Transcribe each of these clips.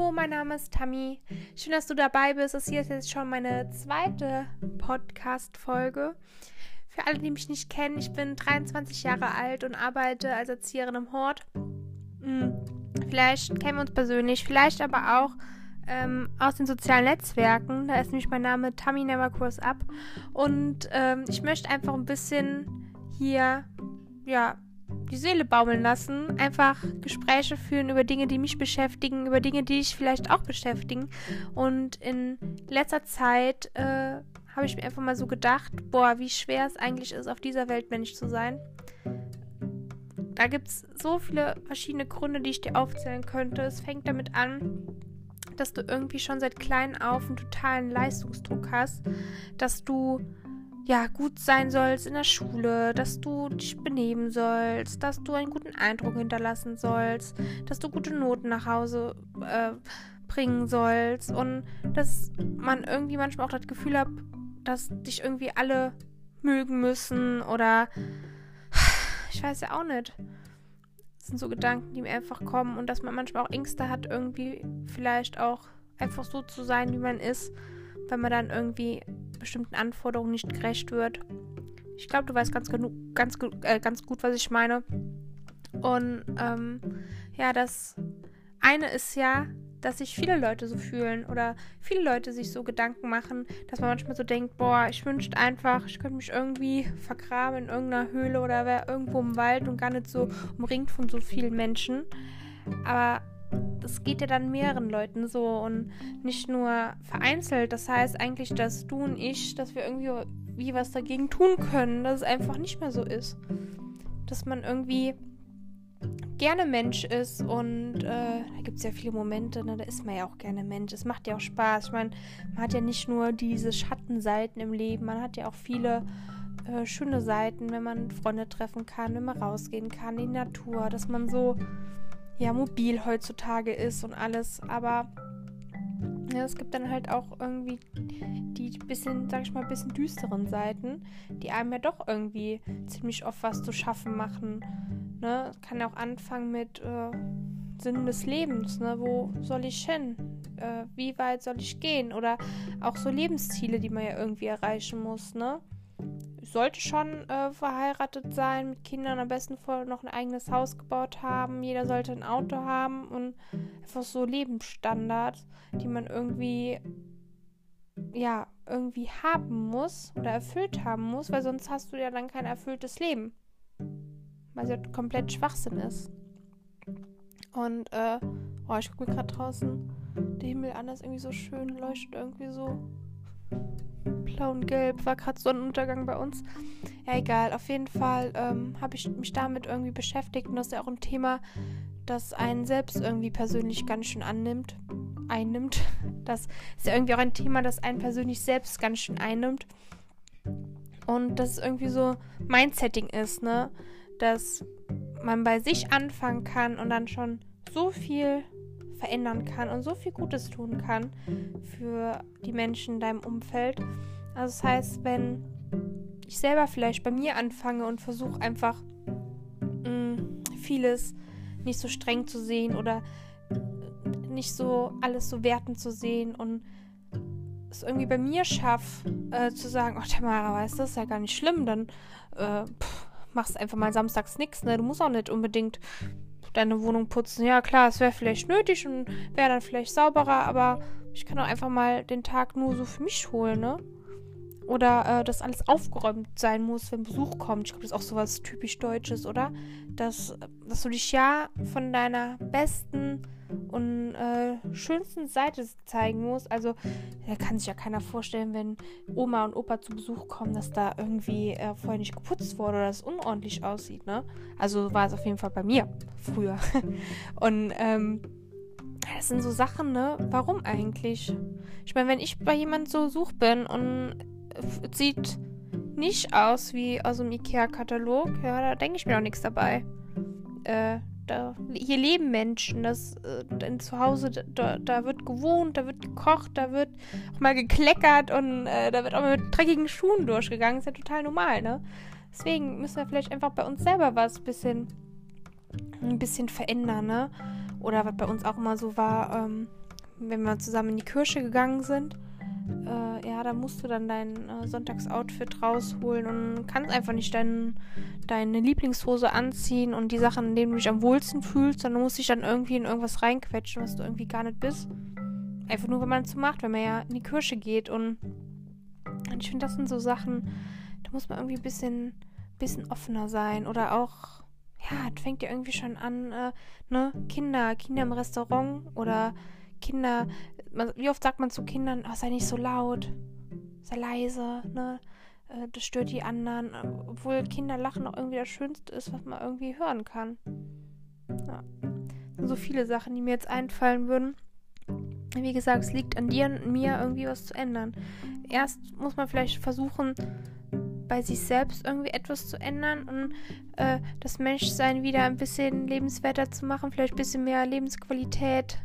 Mein Name ist Tammy. Schön, dass du dabei bist. Das hier ist jetzt schon meine zweite Podcast-Folge. Für alle, die mich nicht kennen, ich bin 23 Jahre alt und arbeite als Erzieherin im Hort. Hm, vielleicht kennen wir uns persönlich, vielleicht aber auch ähm, aus den sozialen Netzwerken. Da ist nämlich mein Name Tammy Never Cross Up. Und ähm, ich möchte einfach ein bisschen hier, ja, die Seele baumeln lassen, einfach Gespräche führen über Dinge, die mich beschäftigen, über Dinge, die dich vielleicht auch beschäftigen. Und in letzter Zeit äh, habe ich mir einfach mal so gedacht, boah, wie schwer es eigentlich ist, auf dieser Welt Mensch zu sein. Da gibt es so viele verschiedene Gründe, die ich dir aufzählen könnte. Es fängt damit an, dass du irgendwie schon seit klein auf einen totalen Leistungsdruck hast, dass du ja, gut sein sollst in der Schule, dass du dich benehmen sollst, dass du einen guten Eindruck hinterlassen sollst, dass du gute Noten nach Hause äh, bringen sollst und dass man irgendwie manchmal auch das Gefühl hat, dass dich irgendwie alle mögen müssen oder ich weiß ja auch nicht. Das sind so Gedanken, die mir einfach kommen und dass man manchmal auch Ängste hat, irgendwie vielleicht auch einfach so zu sein, wie man ist, wenn man dann irgendwie bestimmten Anforderungen nicht gerecht wird. Ich glaube, du weißt ganz, genug, ganz, äh, ganz gut, was ich meine. Und ähm, ja, das eine ist ja, dass sich viele Leute so fühlen oder viele Leute sich so Gedanken machen, dass man manchmal so denkt, boah, ich wünschte einfach, ich könnte mich irgendwie vergraben in irgendeiner Höhle oder wäre irgendwo im Wald und gar nicht so umringt von so vielen Menschen. Aber das geht ja dann mehreren Leuten so und nicht nur vereinzelt. Das heißt eigentlich, dass du und ich, dass wir irgendwie wie was dagegen tun können, dass es einfach nicht mehr so ist. Dass man irgendwie gerne Mensch ist und äh, da gibt es ja viele Momente, ne, da ist man ja auch gerne Mensch. Es macht ja auch Spaß. Ich meine, man hat ja nicht nur diese Schattenseiten im Leben, man hat ja auch viele äh, schöne Seiten, wenn man Freunde treffen kann, wenn man rausgehen kann, in die Natur, dass man so ja mobil heutzutage ist und alles, aber ja, es gibt dann halt auch irgendwie die bisschen, sag ich mal, bisschen düsteren Seiten, die einem ja doch irgendwie ziemlich oft was zu schaffen machen. Ne? Kann ja auch anfangen mit äh, Sinn des Lebens, ne? Wo soll ich hin? Äh, wie weit soll ich gehen? Oder auch so Lebensziele, die man ja irgendwie erreichen muss, ne? Sollte schon äh, verheiratet sein, mit Kindern am besten voll noch ein eigenes Haus gebaut haben. Jeder sollte ein Auto haben und einfach so Lebensstandards, die man irgendwie ja, irgendwie haben muss oder erfüllt haben muss, weil sonst hast du ja dann kein erfülltes Leben. Weil es ja komplett Schwachsinn ist. Und, äh, oh, ich gucke mir gerade draußen der Himmel an, ist irgendwie so schön, leuchtet irgendwie so blau und gelb, war gerade Sonnenuntergang bei uns. Ja, egal. Auf jeden Fall ähm, habe ich mich damit irgendwie beschäftigt und das ist ja auch ein Thema, das einen selbst irgendwie persönlich ganz schön annimmt, einnimmt. Das ist ja irgendwie auch ein Thema, das einen persönlich selbst ganz schön einnimmt. Und das irgendwie so mein Setting ist, ne? Dass man bei sich anfangen kann und dann schon so viel verändern kann und so viel Gutes tun kann für die Menschen in deinem Umfeld. Also das heißt, wenn ich selber vielleicht bei mir anfange und versuche einfach mh, mm, vieles nicht so streng zu sehen oder nicht so alles so wertend zu sehen und es irgendwie bei mir schaffe, äh, zu sagen, oh Tamara, weißt du, das ist ja gar nicht schlimm, dann äh, pff, machst einfach mal samstags nichts, ne? Du musst auch nicht unbedingt deine Wohnung putzen. Ja, klar, es wäre vielleicht nötig und wäre dann vielleicht sauberer, aber ich kann auch einfach mal den Tag nur so für mich holen, ne? Oder äh, dass alles aufgeräumt sein muss, wenn Besuch kommt. Ich glaube, das ist auch sowas typisch Deutsches, oder? Dass, dass du dich ja von deiner besten und äh, schönsten Seite zeigen musst. Also, da kann sich ja keiner vorstellen, wenn Oma und Opa zu Besuch kommen, dass da irgendwie äh, vorher nicht geputzt wurde oder es unordentlich aussieht, ne? Also war es auf jeden Fall bei mir früher. und ähm, das sind so Sachen, ne? Warum eigentlich? Ich meine, wenn ich bei jemand so such bin und sieht nicht aus wie aus dem IKEA-Katalog, ja, da denke ich mir auch nichts dabei. Äh, da, hier leben Menschen, das äh, zu Hause, da, da, wird gewohnt, da wird gekocht, da wird auch mal gekleckert und äh, da wird auch mal mit dreckigen Schuhen durchgegangen. Ist ja total normal, ne? Deswegen müssen wir vielleicht einfach bei uns selber was bisschen, ein bisschen verändern, ne? Oder was bei uns auch immer so war, ähm, wenn wir zusammen in die Kirche gegangen sind, äh, ja, da musst du dann dein äh, Sonntagsoutfit rausholen und kannst einfach nicht dein, deine Lieblingshose anziehen und die Sachen, in denen du dich am wohlsten fühlst, sondern musst dich dann irgendwie in irgendwas reinquetschen, was du irgendwie gar nicht bist. Einfach nur, wenn man es so macht, wenn man ja in die Kirche geht und, und ich finde, das sind so Sachen, da muss man irgendwie ein bisschen, bisschen offener sein oder auch ja, das fängt ja irgendwie schon an, äh, ne, Kinder, Kinder im Restaurant oder Kinder, man, wie oft sagt man zu Kindern, oh, sei nicht so laut, sei leise, ne? Äh, das stört die anderen. Obwohl Kinder lachen auch irgendwie das Schönste ist, was man irgendwie hören kann. Ja. So viele Sachen, die mir jetzt einfallen würden. Wie gesagt, es liegt an dir und mir, irgendwie was zu ändern. Erst muss man vielleicht versuchen, bei sich selbst irgendwie etwas zu ändern und äh, das Menschsein wieder ein bisschen lebenswerter zu machen, vielleicht ein bisschen mehr Lebensqualität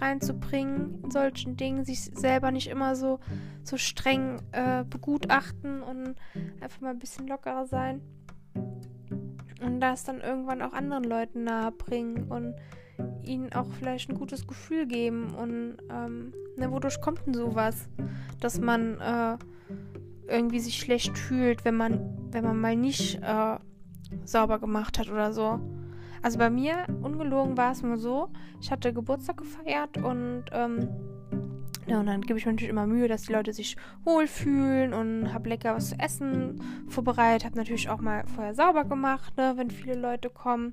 reinzubringen in solchen Dingen, sich selber nicht immer so, so streng äh, begutachten und einfach mal ein bisschen lockerer sein. Und das dann irgendwann auch anderen Leuten nahe bringen und ihnen auch vielleicht ein gutes Gefühl geben. Und ähm, ne, wodurch kommt denn sowas? Dass man äh, irgendwie sich schlecht fühlt, wenn man, wenn man mal nicht äh, sauber gemacht hat oder so. Also bei mir, ungelogen war es nur so, ich hatte Geburtstag gefeiert und ähm, ja, und dann gebe ich mir natürlich immer Mühe, dass die Leute sich wohlfühlen und habe lecker was zu essen vorbereitet. Habe natürlich auch mal vorher sauber gemacht, ne, wenn viele Leute kommen.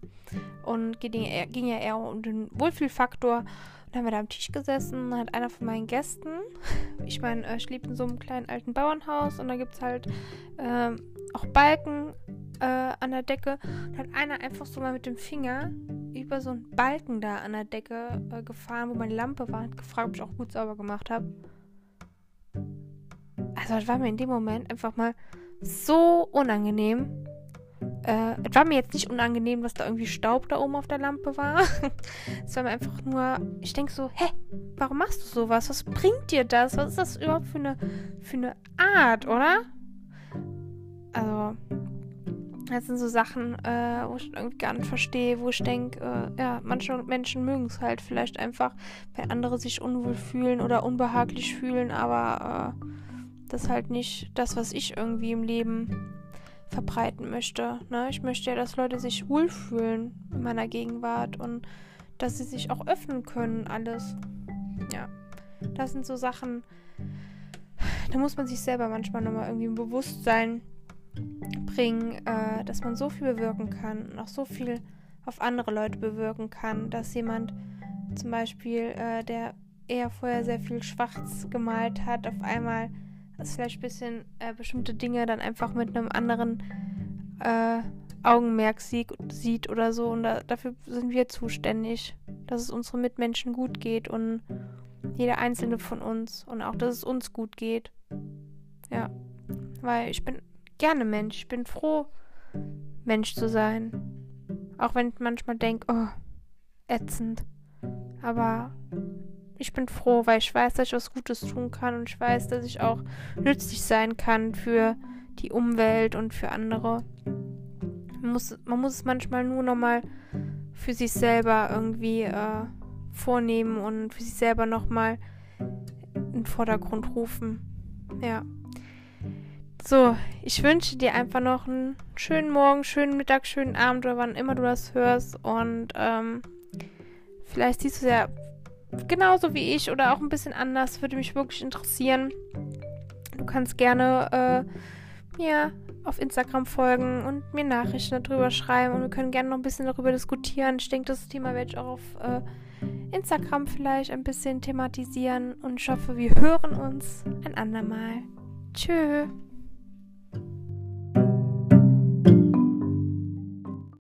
Und ging, ging ja eher um den Wohlfühlfaktor. Und dann haben wir da am Tisch gesessen, hat einer von meinen Gästen, ich meine, ich lebe in so einem kleinen alten Bauernhaus und da gibt es halt äh, auch Balken äh, an der Decke. Und hat einer einfach so mal mit dem Finger über so einen Balken da an der Decke äh, gefahren, wo meine Lampe war, und gefragt, ob ich auch gut sauber gemacht habe. Also, das war mir in dem Moment einfach mal so unangenehm. Äh, es war mir jetzt nicht unangenehm, dass da irgendwie Staub da oben auf der Lampe war. es war mir einfach nur, ich denke so, hä, warum machst du sowas? Was bringt dir das? Was ist das überhaupt für eine, für eine Art, oder? Also, das sind so Sachen, äh, wo ich irgendwie gar nicht verstehe, wo ich denke, äh, ja, manche Menschen mögen es halt vielleicht einfach, wenn andere sich unwohl fühlen oder unbehaglich fühlen, aber äh, das ist halt nicht das, was ich irgendwie im Leben verbreiten möchte. Ne? Ich möchte ja, dass Leute sich wohlfühlen in meiner Gegenwart und dass sie sich auch öffnen können, alles. Ja, das sind so Sachen, da muss man sich selber manchmal nochmal irgendwie im Bewusstsein bringen, äh, dass man so viel bewirken kann und auch so viel auf andere Leute bewirken kann, dass jemand zum Beispiel, äh, der eher vorher sehr viel schwarz gemalt hat, auf einmal das vielleicht ein bisschen äh, bestimmte Dinge dann einfach mit einem anderen äh, Augenmerk sieht, sieht oder so. Und da, dafür sind wir zuständig, dass es unseren Mitmenschen gut geht und jeder einzelne von uns und auch, dass es uns gut geht. Ja, weil ich bin gerne Mensch. Ich bin froh, Mensch zu sein. Auch wenn ich manchmal denke, oh, ätzend. Aber ich bin froh, weil ich weiß, dass ich was Gutes tun kann und ich weiß, dass ich auch nützlich sein kann für die Umwelt und für andere. Man muss, man muss es manchmal nur nochmal für sich selber irgendwie äh, vornehmen und für sich selber nochmal in den Vordergrund rufen. Ja. So, ich wünsche dir einfach noch einen schönen Morgen, schönen Mittag, schönen Abend oder wann immer du das hörst. Und ähm, vielleicht siehst du es ja genauso wie ich oder auch ein bisschen anders. Würde mich wirklich interessieren. Du kannst gerne äh, mir auf Instagram folgen und mir Nachrichten darüber schreiben und wir können gerne noch ein bisschen darüber diskutieren. Ich denke, das Thema werde ich auch auf äh, Instagram vielleicht ein bisschen thematisieren und ich hoffe, wir hören uns ein andermal. Tschüss.